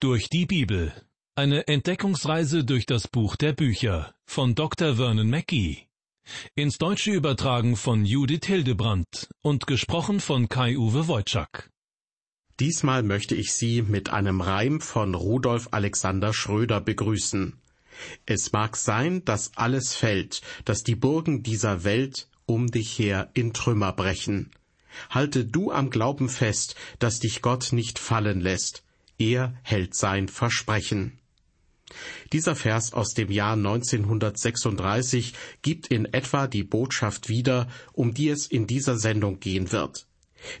Durch die Bibel. Eine Entdeckungsreise durch das Buch der Bücher von Dr. Vernon Mackey. Ins Deutsche übertragen von Judith Hildebrandt und gesprochen von Kai-Uwe Wojczak. Diesmal möchte ich Sie mit einem Reim von Rudolf Alexander Schröder begrüßen. Es mag sein, dass alles fällt, dass die Burgen dieser Welt um dich her in Trümmer brechen. Halte du am Glauben fest, dass dich Gott nicht fallen lässt, er hält sein Versprechen. Dieser Vers aus dem Jahr 1936 gibt in etwa die Botschaft wieder, um die es in dieser Sendung gehen wird.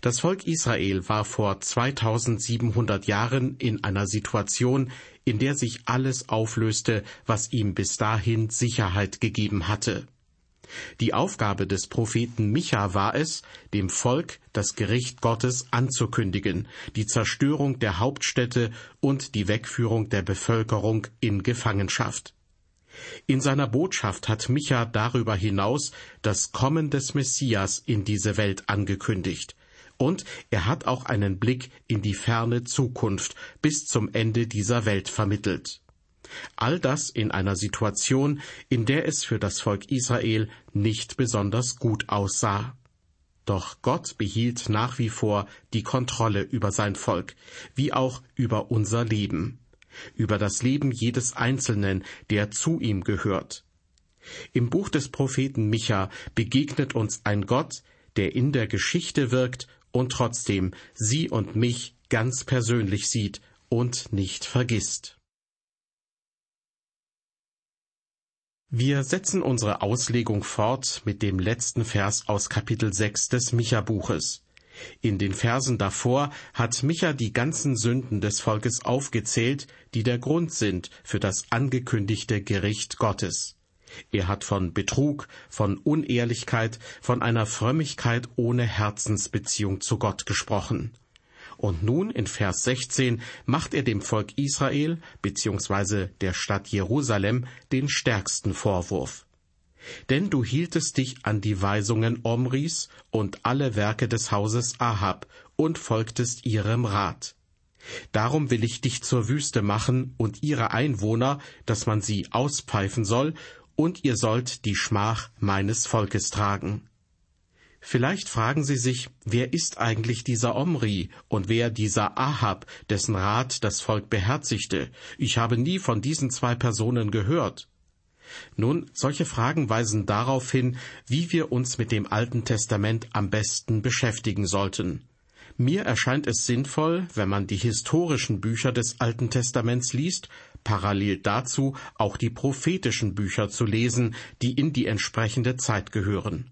Das Volk Israel war vor 2700 Jahren in einer Situation, in der sich alles auflöste, was ihm bis dahin Sicherheit gegeben hatte. Die Aufgabe des Propheten Micha war es, dem Volk das Gericht Gottes anzukündigen, die Zerstörung der Hauptstädte und die Wegführung der Bevölkerung in Gefangenschaft. In seiner Botschaft hat Micha darüber hinaus das Kommen des Messias in diese Welt angekündigt. Und er hat auch einen Blick in die ferne Zukunft bis zum Ende dieser Welt vermittelt. All das in einer Situation, in der es für das Volk Israel nicht besonders gut aussah. Doch Gott behielt nach wie vor die Kontrolle über sein Volk, wie auch über unser Leben, über das Leben jedes Einzelnen, der zu ihm gehört. Im Buch des Propheten Micha begegnet uns ein Gott, der in der Geschichte wirkt und trotzdem sie und mich ganz persönlich sieht und nicht vergisst. Wir setzen unsere Auslegung fort mit dem letzten Vers aus Kapitel 6 des Micha-Buches. In den Versen davor hat Micha die ganzen Sünden des Volkes aufgezählt, die der Grund sind für das angekündigte Gericht Gottes. Er hat von Betrug, von Unehrlichkeit, von einer Frömmigkeit ohne Herzensbeziehung zu Gott gesprochen. Und nun in Vers 16 macht er dem Volk Israel bzw. der Stadt Jerusalem den stärksten Vorwurf. Denn du hieltest dich an die Weisungen Omris und alle Werke des Hauses Ahab und folgtest ihrem Rat. Darum will ich dich zur Wüste machen und ihre Einwohner, dass man sie auspfeifen soll, und ihr sollt die Schmach meines Volkes tragen. Vielleicht fragen Sie sich, wer ist eigentlich dieser Omri und wer dieser Ahab, dessen Rat das Volk beherzigte? Ich habe nie von diesen zwei Personen gehört. Nun, solche Fragen weisen darauf hin, wie wir uns mit dem Alten Testament am besten beschäftigen sollten. Mir erscheint es sinnvoll, wenn man die historischen Bücher des Alten Testaments liest, parallel dazu auch die prophetischen Bücher zu lesen, die in die entsprechende Zeit gehören.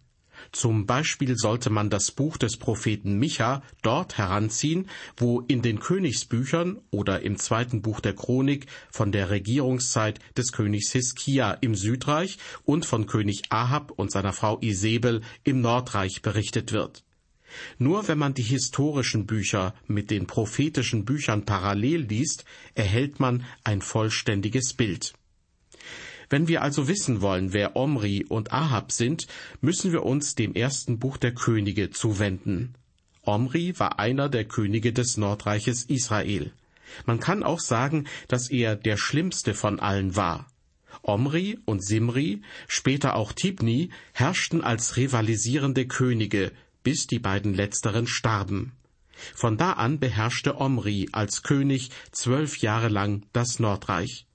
Zum Beispiel sollte man das Buch des Propheten Micha dort heranziehen, wo in den Königsbüchern oder im zweiten Buch der Chronik von der Regierungszeit des Königs Hiskia im Südreich und von König Ahab und seiner Frau Isabel im Nordreich berichtet wird. Nur wenn man die historischen Bücher mit den prophetischen Büchern parallel liest, erhält man ein vollständiges Bild. Wenn wir also wissen wollen, wer Omri und Ahab sind, müssen wir uns dem ersten Buch der Könige zuwenden. Omri war einer der Könige des Nordreiches Israel. Man kann auch sagen, dass er der schlimmste von allen war. Omri und Simri, später auch Tibni, herrschten als rivalisierende Könige, bis die beiden letzteren starben. Von da an beherrschte Omri als König zwölf Jahre lang das Nordreich.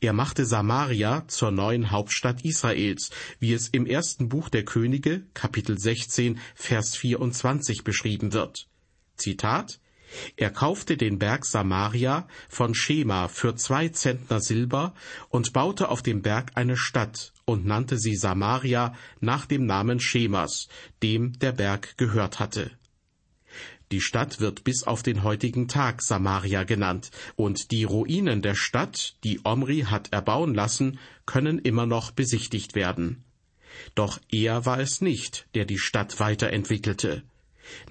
Er machte Samaria zur neuen Hauptstadt Israels, wie es im ersten Buch der Könige, Kapitel 16, Vers 24 beschrieben wird. Zitat er kaufte den Berg Samaria von Schema für zwei Zentner Silber und baute auf dem Berg eine Stadt und nannte sie Samaria nach dem Namen Schemas, dem der Berg gehört hatte. Die Stadt wird bis auf den heutigen Tag Samaria genannt, und die Ruinen der Stadt, die Omri hat erbauen lassen, können immer noch besichtigt werden. Doch er war es nicht, der die Stadt weiterentwickelte.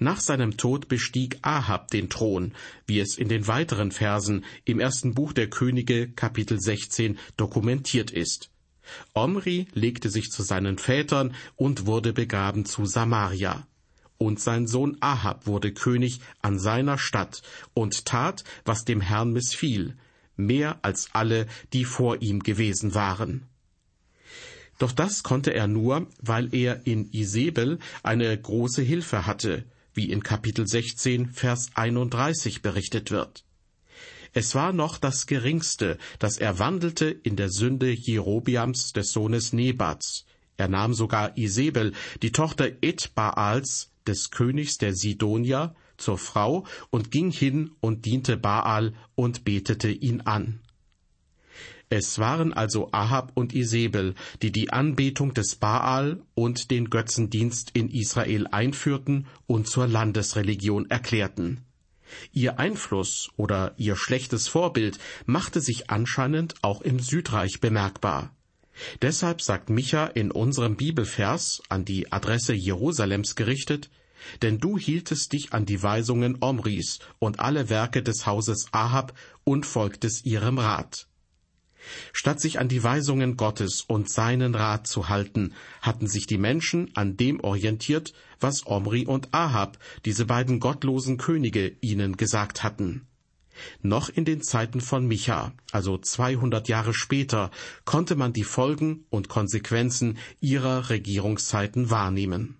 Nach seinem Tod bestieg Ahab den Thron, wie es in den weiteren Versen im ersten Buch der Könige Kapitel 16 dokumentiert ist. Omri legte sich zu seinen Vätern und wurde begraben zu Samaria. Und sein Sohn Ahab wurde König an seiner Stadt und tat, was dem Herrn missfiel, mehr als alle, die vor ihm gewesen waren. Doch das konnte er nur, weil er in Isabel eine große Hilfe hatte, wie in Kapitel 16, Vers 31 berichtet wird. Es war noch das Geringste, dass er wandelte in der Sünde Jerobiams des Sohnes Nebats. Er nahm sogar Isabel, die Tochter Ed-Baals, des Königs der Sidonier, zur Frau und ging hin und diente Baal und betete ihn an. Es waren also Ahab und Isabel, die die Anbetung des Baal und den Götzendienst in Israel einführten und zur Landesreligion erklärten. Ihr Einfluss oder ihr schlechtes Vorbild machte sich anscheinend auch im Südreich bemerkbar. Deshalb sagt Micha in unserem Bibelvers an die Adresse Jerusalems gerichtet, denn du hieltest dich an die Weisungen Omris und alle Werke des Hauses Ahab und folgtest ihrem Rat. Statt sich an die Weisungen Gottes und seinen Rat zu halten, hatten sich die Menschen an dem orientiert, was Omri und Ahab, diese beiden gottlosen Könige, ihnen gesagt hatten. Noch in den Zeiten von Micha, also 200 Jahre später, konnte man die Folgen und Konsequenzen ihrer Regierungszeiten wahrnehmen.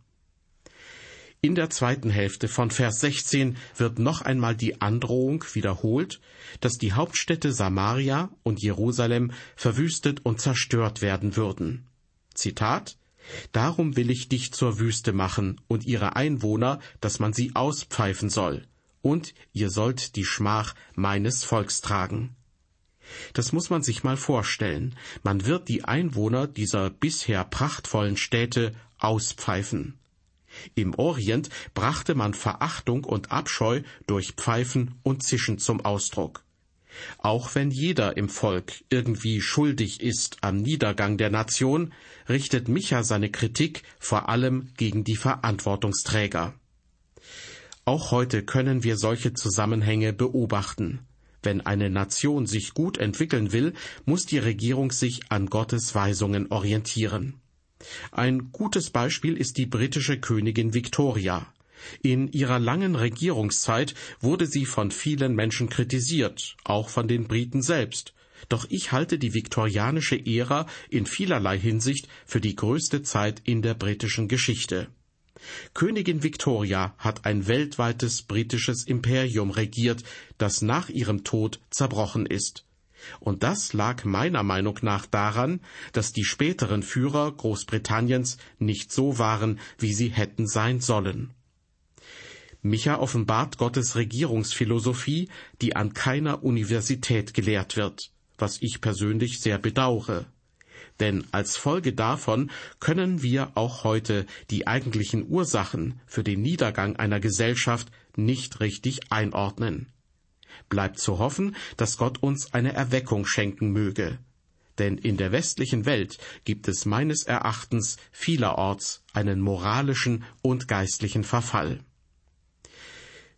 In der zweiten Hälfte von Vers 16 wird noch einmal die Androhung wiederholt, dass die Hauptstädte Samaria und Jerusalem verwüstet und zerstört werden würden. Zitat Darum will ich dich zur Wüste machen und ihre Einwohner, dass man sie auspfeifen soll, und ihr sollt die Schmach meines Volks tragen. Das muss man sich mal vorstellen. Man wird die Einwohner dieser bisher prachtvollen Städte auspfeifen. Im Orient brachte man Verachtung und Abscheu durch Pfeifen und Zischen zum Ausdruck. Auch wenn jeder im Volk irgendwie schuldig ist am Niedergang der Nation, richtet Micha seine Kritik vor allem gegen die Verantwortungsträger. Auch heute können wir solche Zusammenhänge beobachten. Wenn eine Nation sich gut entwickeln will, muss die Regierung sich an Gottes Weisungen orientieren. Ein gutes Beispiel ist die britische Königin Victoria. In ihrer langen Regierungszeit wurde sie von vielen Menschen kritisiert, auch von den Briten selbst. Doch ich halte die viktorianische Ära in vielerlei Hinsicht für die größte Zeit in der britischen Geschichte. Königin Victoria hat ein weltweites britisches Imperium regiert, das nach ihrem Tod zerbrochen ist. Und das lag meiner Meinung nach daran, dass die späteren Führer Großbritanniens nicht so waren, wie sie hätten sein sollen. Micha offenbart Gottes Regierungsphilosophie, die an keiner Universität gelehrt wird, was ich persönlich sehr bedaure. Denn als Folge davon können wir auch heute die eigentlichen Ursachen für den Niedergang einer Gesellschaft nicht richtig einordnen bleibt zu hoffen, dass Gott uns eine Erweckung schenken möge. Denn in der westlichen Welt gibt es meines Erachtens vielerorts einen moralischen und geistlichen Verfall.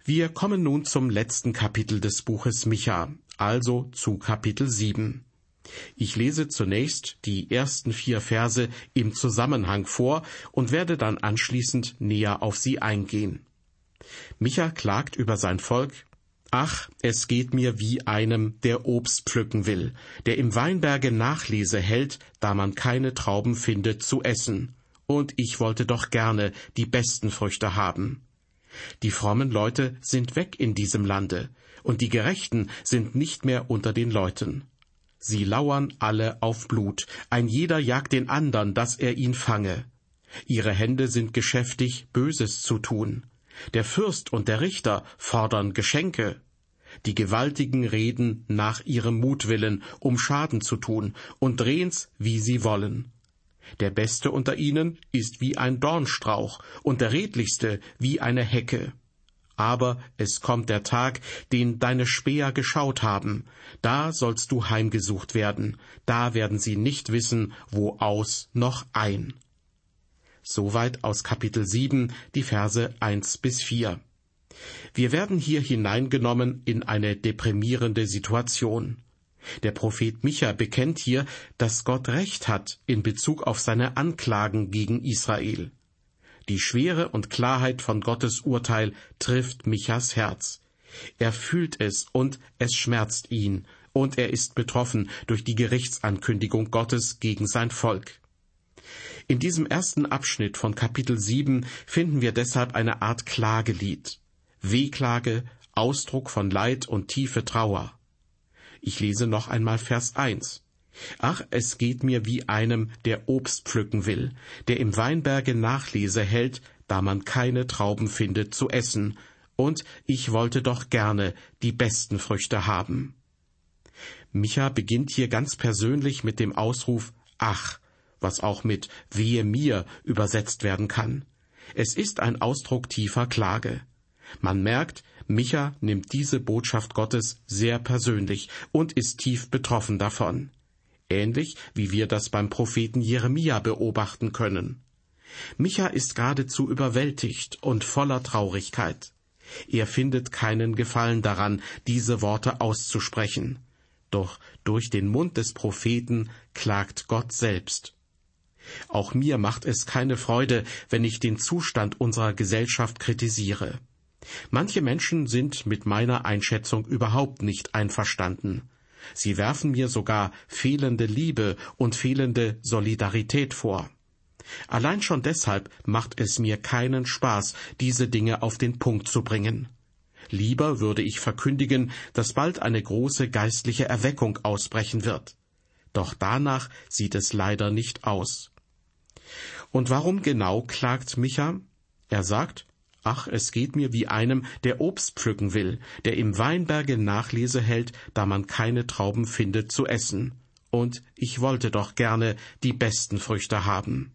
Wir kommen nun zum letzten Kapitel des Buches Micha, also zu Kapitel 7. Ich lese zunächst die ersten vier Verse im Zusammenhang vor und werde dann anschließend näher auf sie eingehen. Micha klagt über sein Volk, Ach, es geht mir wie einem, der Obst pflücken will, der im Weinberge Nachlese hält, da man keine Trauben findet zu essen. Und ich wollte doch gerne die besten Früchte haben. Die frommen Leute sind weg in diesem Lande, und die Gerechten sind nicht mehr unter den Leuten. Sie lauern alle auf Blut, ein jeder jagt den andern, dass er ihn fange. Ihre Hände sind geschäftig, Böses zu tun. Der Fürst und der Richter fordern Geschenke. Die Gewaltigen reden nach ihrem Mutwillen, um Schaden zu tun, und drehen's, wie sie wollen. Der Beste unter ihnen ist wie ein Dornstrauch, und der Redlichste wie eine Hecke. Aber es kommt der Tag, den deine Späher geschaut haben, da sollst du heimgesucht werden, da werden sie nicht wissen, wo aus noch ein. Soweit aus Kapitel 7, die Verse 1 bis 4. Wir werden hier hineingenommen in eine deprimierende Situation. Der Prophet Micha bekennt hier, dass Gott Recht hat in Bezug auf seine Anklagen gegen Israel. Die Schwere und Klarheit von Gottes Urteil trifft Michas Herz. Er fühlt es und es schmerzt ihn, und er ist betroffen durch die Gerichtsankündigung Gottes gegen sein Volk. In diesem ersten Abschnitt von Kapitel 7 finden wir deshalb eine Art Klagelied. Wehklage, Ausdruck von Leid und tiefe Trauer. Ich lese noch einmal Vers 1. Ach, es geht mir wie einem, der Obst pflücken will, der im Weinberge Nachlese hält, da man keine Trauben findet zu essen, und ich wollte doch gerne die besten Früchte haben. Micha beginnt hier ganz persönlich mit dem Ausruf Ach, was auch mit Wehe mir übersetzt werden kann. Es ist ein Ausdruck tiefer Klage. Man merkt, Micha nimmt diese Botschaft Gottes sehr persönlich und ist tief betroffen davon. Ähnlich wie wir das beim Propheten Jeremia beobachten können. Micha ist geradezu überwältigt und voller Traurigkeit. Er findet keinen Gefallen daran, diese Worte auszusprechen. Doch durch den Mund des Propheten klagt Gott selbst. Auch mir macht es keine Freude, wenn ich den Zustand unserer Gesellschaft kritisiere. Manche Menschen sind mit meiner Einschätzung überhaupt nicht einverstanden. Sie werfen mir sogar fehlende Liebe und fehlende Solidarität vor. Allein schon deshalb macht es mir keinen Spaß, diese Dinge auf den Punkt zu bringen. Lieber würde ich verkündigen, dass bald eine große geistliche Erweckung ausbrechen wird. Doch danach sieht es leider nicht aus. Und warum genau klagt Micha? Er sagt, Ach, es geht mir wie einem, der Obst pflücken will, der im Weinberge Nachlese hält, da man keine Trauben findet zu essen. Und ich wollte doch gerne die besten Früchte haben.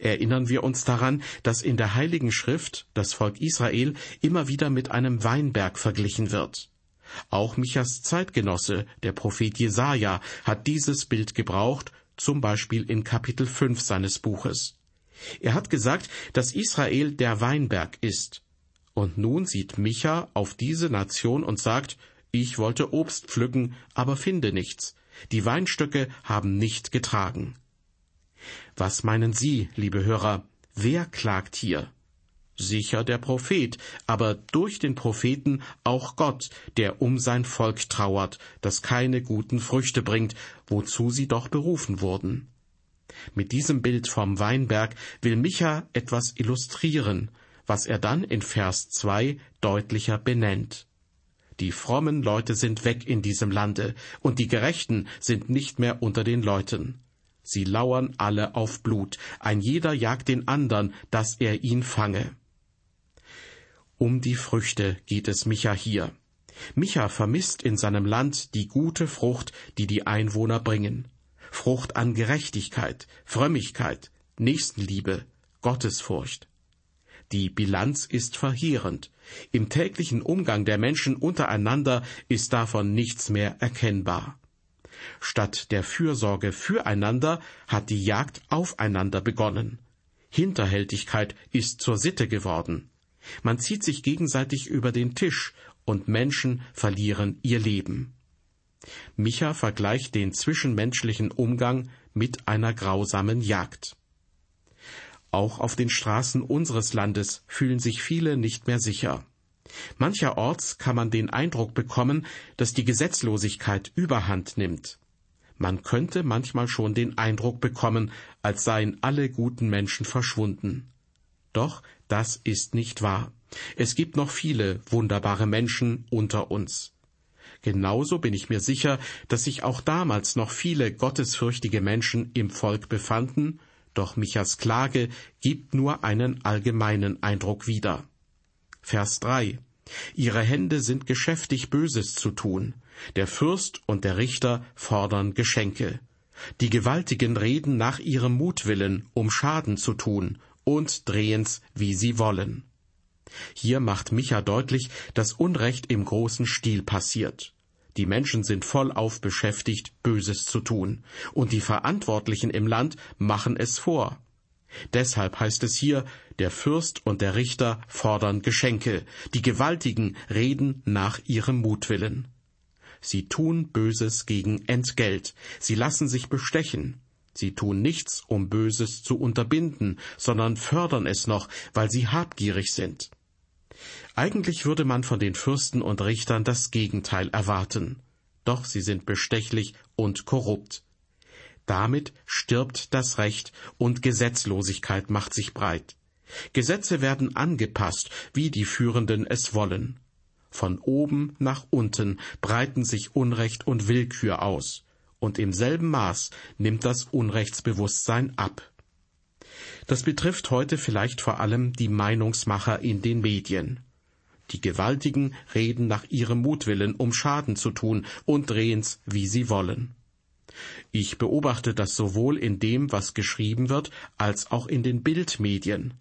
Erinnern wir uns daran, dass in der Heiligen Schrift das Volk Israel immer wieder mit einem Weinberg verglichen wird. Auch Michas Zeitgenosse, der Prophet Jesaja, hat dieses Bild gebraucht, zum Beispiel in Kapitel 5 seines Buches. Er hat gesagt, dass Israel der Weinberg ist. Und nun sieht Micha auf diese Nation und sagt, ich wollte Obst pflücken, aber finde nichts. Die Weinstöcke haben nicht getragen. Was meinen Sie, liebe Hörer, wer klagt hier? Sicher der Prophet, aber durch den Propheten auch Gott, der um sein Volk trauert, das keine guten Früchte bringt, wozu sie doch berufen wurden. Mit diesem Bild vom Weinberg will Micha etwas illustrieren, was er dann in Vers 2 deutlicher benennt. Die frommen Leute sind weg in diesem Lande, und die Gerechten sind nicht mehr unter den Leuten. Sie lauern alle auf Blut, ein jeder jagt den andern, dass er ihn fange. Um die Früchte geht es Micha hier. Micha vermisst in seinem Land die gute Frucht, die die Einwohner bringen. Frucht an Gerechtigkeit, Frömmigkeit, Nächstenliebe, Gottesfurcht. Die Bilanz ist verheerend. Im täglichen Umgang der Menschen untereinander ist davon nichts mehr erkennbar. Statt der Fürsorge füreinander hat die Jagd aufeinander begonnen. Hinterhältigkeit ist zur Sitte geworden. Man zieht sich gegenseitig über den Tisch und Menschen verlieren ihr Leben. Micha vergleicht den zwischenmenschlichen Umgang mit einer grausamen Jagd. Auch auf den Straßen unseres Landes fühlen sich viele nicht mehr sicher. Mancherorts kann man den Eindruck bekommen, dass die Gesetzlosigkeit überhand nimmt. Man könnte manchmal schon den Eindruck bekommen, als seien alle guten Menschen verschwunden. Doch das ist nicht wahr. Es gibt noch viele wunderbare Menschen unter uns. Genauso bin ich mir sicher, dass sich auch damals noch viele gottesfürchtige Menschen im Volk befanden, doch Michas Klage gibt nur einen allgemeinen Eindruck wieder. Vers 3 Ihre Hände sind geschäftig Böses zu tun. Der Fürst und der Richter fordern Geschenke. Die Gewaltigen reden nach ihrem Mutwillen, um Schaden zu tun, und drehen's, wie sie wollen. Hier macht Micha deutlich, dass Unrecht im großen Stil passiert. Die Menschen sind vollauf beschäftigt, Böses zu tun, und die Verantwortlichen im Land machen es vor. Deshalb heißt es hier, der Fürst und der Richter fordern Geschenke, die Gewaltigen reden nach ihrem Mutwillen. Sie tun Böses gegen Entgelt, sie lassen sich bestechen. Sie tun nichts, um Böses zu unterbinden, sondern fördern es noch, weil sie habgierig sind. Eigentlich würde man von den Fürsten und Richtern das Gegenteil erwarten. Doch sie sind bestechlich und korrupt. Damit stirbt das Recht und Gesetzlosigkeit macht sich breit. Gesetze werden angepasst, wie die Führenden es wollen. Von oben nach unten breiten sich Unrecht und Willkür aus, und im selben Maß nimmt das Unrechtsbewusstsein ab. Das betrifft heute vielleicht vor allem die Meinungsmacher in den Medien. Die Gewaltigen reden nach ihrem Mutwillen, um Schaden zu tun, und drehen's, wie sie wollen. Ich beobachte das sowohl in dem, was geschrieben wird, als auch in den Bildmedien.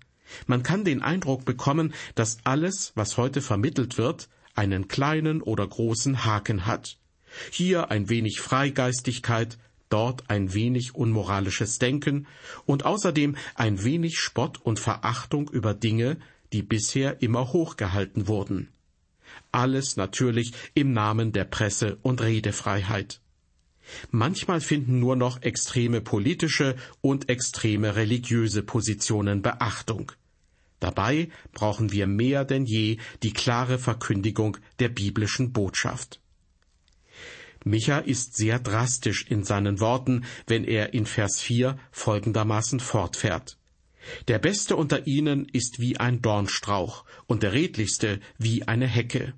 Man kann den Eindruck bekommen, dass alles, was heute vermittelt wird, einen kleinen oder großen Haken hat. Hier ein wenig Freigeistigkeit, dort ein wenig unmoralisches Denken und außerdem ein wenig Spott und Verachtung über Dinge, die bisher immer hochgehalten wurden. Alles natürlich im Namen der Presse- und Redefreiheit. Manchmal finden nur noch extreme politische und extreme religiöse Positionen Beachtung. Dabei brauchen wir mehr denn je die klare Verkündigung der biblischen Botschaft. Micha ist sehr drastisch in seinen Worten, wenn er in Vers 4 folgendermaßen fortfährt. Der Beste unter ihnen ist wie ein Dornstrauch und der Redlichste wie eine Hecke.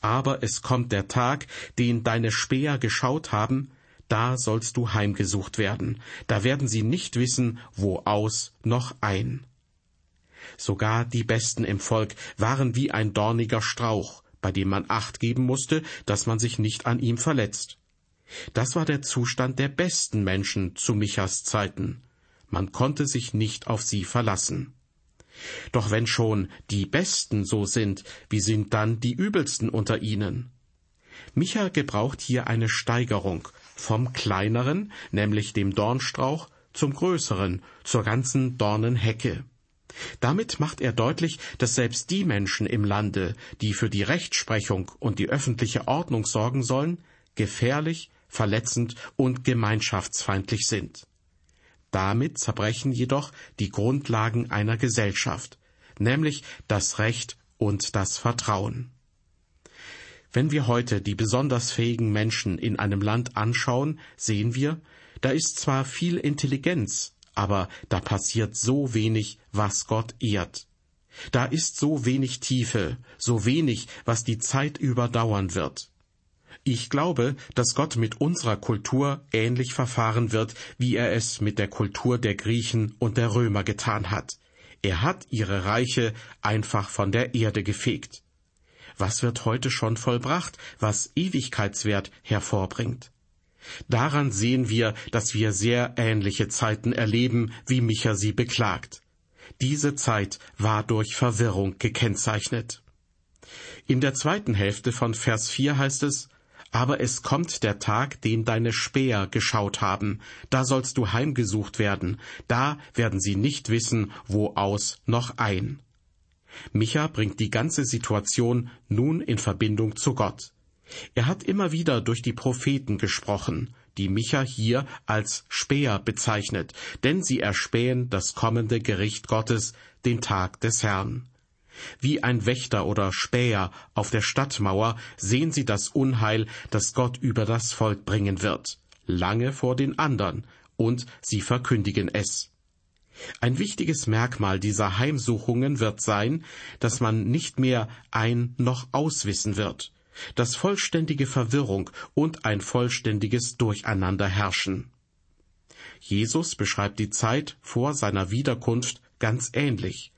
Aber es kommt der Tag, den deine Späher geschaut haben, da sollst du heimgesucht werden, da werden sie nicht wissen, wo aus noch ein. Sogar die Besten im Volk waren wie ein dorniger Strauch, bei dem man acht geben musste, dass man sich nicht an ihm verletzt. Das war der Zustand der besten Menschen zu Michas Zeiten. Man konnte sich nicht auf sie verlassen. Doch wenn schon die Besten so sind, wie sind dann die Übelsten unter ihnen? Micha gebraucht hier eine Steigerung vom kleineren, nämlich dem Dornstrauch, zum größeren, zur ganzen Dornenhecke. Damit macht er deutlich, dass selbst die Menschen im Lande, die für die Rechtsprechung und die öffentliche Ordnung sorgen sollen, gefährlich, verletzend und gemeinschaftsfeindlich sind. Damit zerbrechen jedoch die Grundlagen einer Gesellschaft, nämlich das Recht und das Vertrauen. Wenn wir heute die besonders fähigen Menschen in einem Land anschauen, sehen wir, da ist zwar viel Intelligenz, aber da passiert so wenig, was Gott ehrt. Da ist so wenig Tiefe, so wenig, was die Zeit überdauern wird. Ich glaube, dass Gott mit unserer Kultur ähnlich verfahren wird, wie er es mit der Kultur der Griechen und der Römer getan hat. Er hat ihre Reiche einfach von der Erde gefegt. Was wird heute schon vollbracht, was Ewigkeitswert hervorbringt? Daran sehen wir, dass wir sehr ähnliche Zeiten erleben, wie Micha sie beklagt. Diese Zeit war durch Verwirrung gekennzeichnet. In der zweiten Hälfte von Vers 4 heißt es, aber es kommt der Tag, den deine Späher geschaut haben, da sollst du heimgesucht werden, da werden sie nicht wissen, wo aus noch ein. Micha bringt die ganze Situation nun in Verbindung zu Gott. Er hat immer wieder durch die Propheten gesprochen, die Micha hier als Späher bezeichnet, denn sie erspähen das kommende Gericht Gottes, den Tag des Herrn. Wie ein Wächter oder Späher auf der Stadtmauer sehen sie das Unheil, das Gott über das Volk bringen wird, lange vor den anderen, und sie verkündigen es. Ein wichtiges Merkmal dieser Heimsuchungen wird sein, dass man nicht mehr ein noch auswissen wird dass vollständige Verwirrung und ein vollständiges Durcheinander herrschen. Jesus beschreibt die Zeit vor seiner Wiederkunft ganz ähnlich.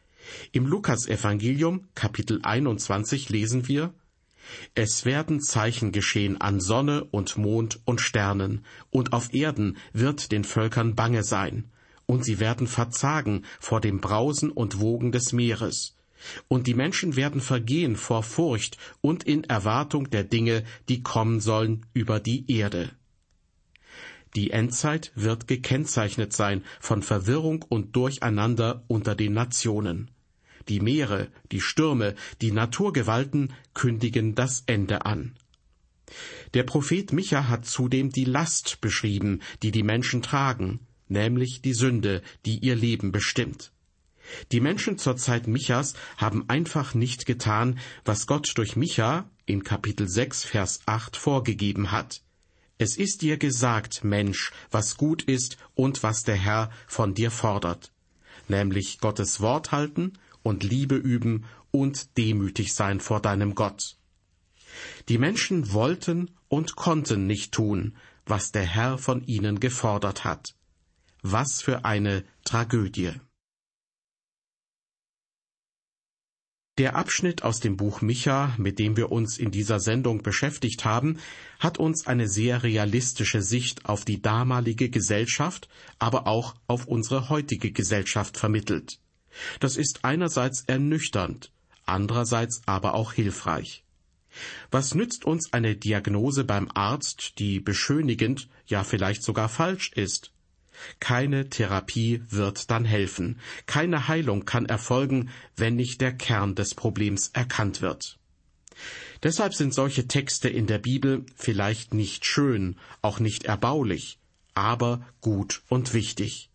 Im Lukasevangelium Kapitel 21 lesen wir Es werden Zeichen geschehen an Sonne und Mond und Sternen, und auf Erden wird den Völkern bange sein, und sie werden verzagen vor dem Brausen und Wogen des Meeres, und die Menschen werden vergehen vor Furcht und in Erwartung der Dinge, die kommen sollen über die Erde. Die Endzeit wird gekennzeichnet sein von Verwirrung und Durcheinander unter den Nationen. Die Meere, die Stürme, die Naturgewalten kündigen das Ende an. Der Prophet Micha hat zudem die Last beschrieben, die die Menschen tragen. nämlich die Sünde, die ihr Leben bestimmt. Die Menschen zur Zeit Michas haben einfach nicht getan, was Gott durch Micha in Kapitel 6, Vers 8 vorgegeben hat. Es ist dir gesagt, Mensch, was gut ist und was der Herr von dir fordert, nämlich Gottes Wort halten und Liebe üben und demütig sein vor deinem Gott. Die Menschen wollten und konnten nicht tun, was der Herr von ihnen gefordert hat. Was für eine Tragödie. Der Abschnitt aus dem Buch Micha, mit dem wir uns in dieser Sendung beschäftigt haben, hat uns eine sehr realistische Sicht auf die damalige Gesellschaft, aber auch auf unsere heutige Gesellschaft vermittelt. Das ist einerseits ernüchternd, andererseits aber auch hilfreich. Was nützt uns eine Diagnose beim Arzt, die beschönigend, ja vielleicht sogar falsch ist? Keine Therapie wird dann helfen, keine Heilung kann erfolgen, wenn nicht der Kern des Problems erkannt wird. Deshalb sind solche Texte in der Bibel vielleicht nicht schön, auch nicht erbaulich, aber gut und wichtig.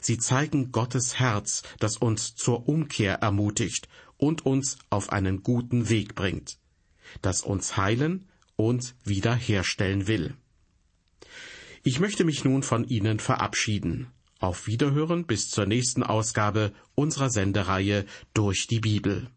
Sie zeigen Gottes Herz, das uns zur Umkehr ermutigt und uns auf einen guten Weg bringt, das uns heilen und wiederherstellen will. Ich möchte mich nun von Ihnen verabschieden. Auf Wiederhören bis zur nächsten Ausgabe unserer Sendereihe durch die Bibel.